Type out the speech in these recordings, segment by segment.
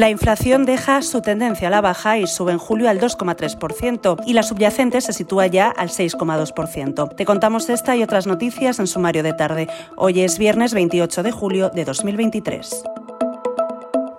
La inflación deja su tendencia a la baja y sube en julio al 2,3% y la subyacente se sitúa ya al 6,2%. Te contamos esta y otras noticias en sumario de tarde. Hoy es viernes 28 de julio de 2023.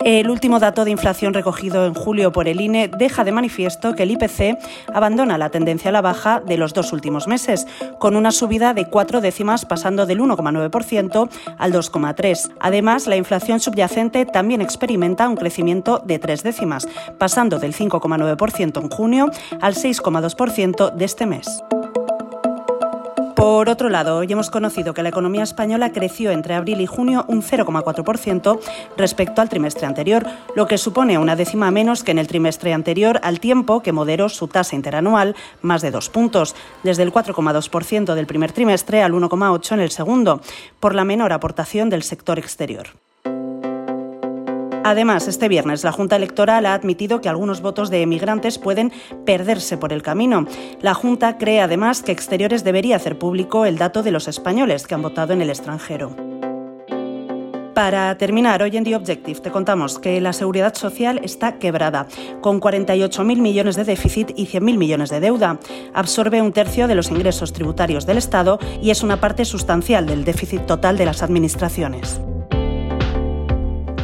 El último dato de inflación recogido en julio por el INE deja de manifiesto que el IPC abandona la tendencia a la baja de los dos últimos meses, con una subida de cuatro décimas pasando del 1,9% al 2,3%. Además, la inflación subyacente también experimenta un crecimiento de tres décimas, pasando del 5,9% en junio al 6,2% de este mes. Por otro lado, hoy hemos conocido que la economía española creció entre abril y junio un 0,4% respecto al trimestre anterior, lo que supone una décima menos que en el trimestre anterior, al tiempo que moderó su tasa interanual más de dos puntos, desde el 4,2% del primer trimestre al 1,8% en el segundo, por la menor aportación del sector exterior. Además, este viernes la Junta Electoral ha admitido que algunos votos de emigrantes pueden perderse por el camino. La Junta cree además que Exteriores debería hacer público el dato de los españoles que han votado en el extranjero. Para terminar, hoy en The Objective te contamos que la seguridad social está quebrada, con 48.000 millones de déficit y 100.000 millones de deuda. Absorbe un tercio de los ingresos tributarios del Estado y es una parte sustancial del déficit total de las administraciones.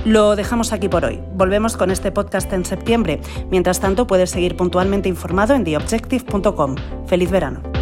Lo dejamos aquí por hoy. Volvemos con este podcast en septiembre. Mientras tanto, puedes seguir puntualmente informado en theobjective.com. Feliz verano.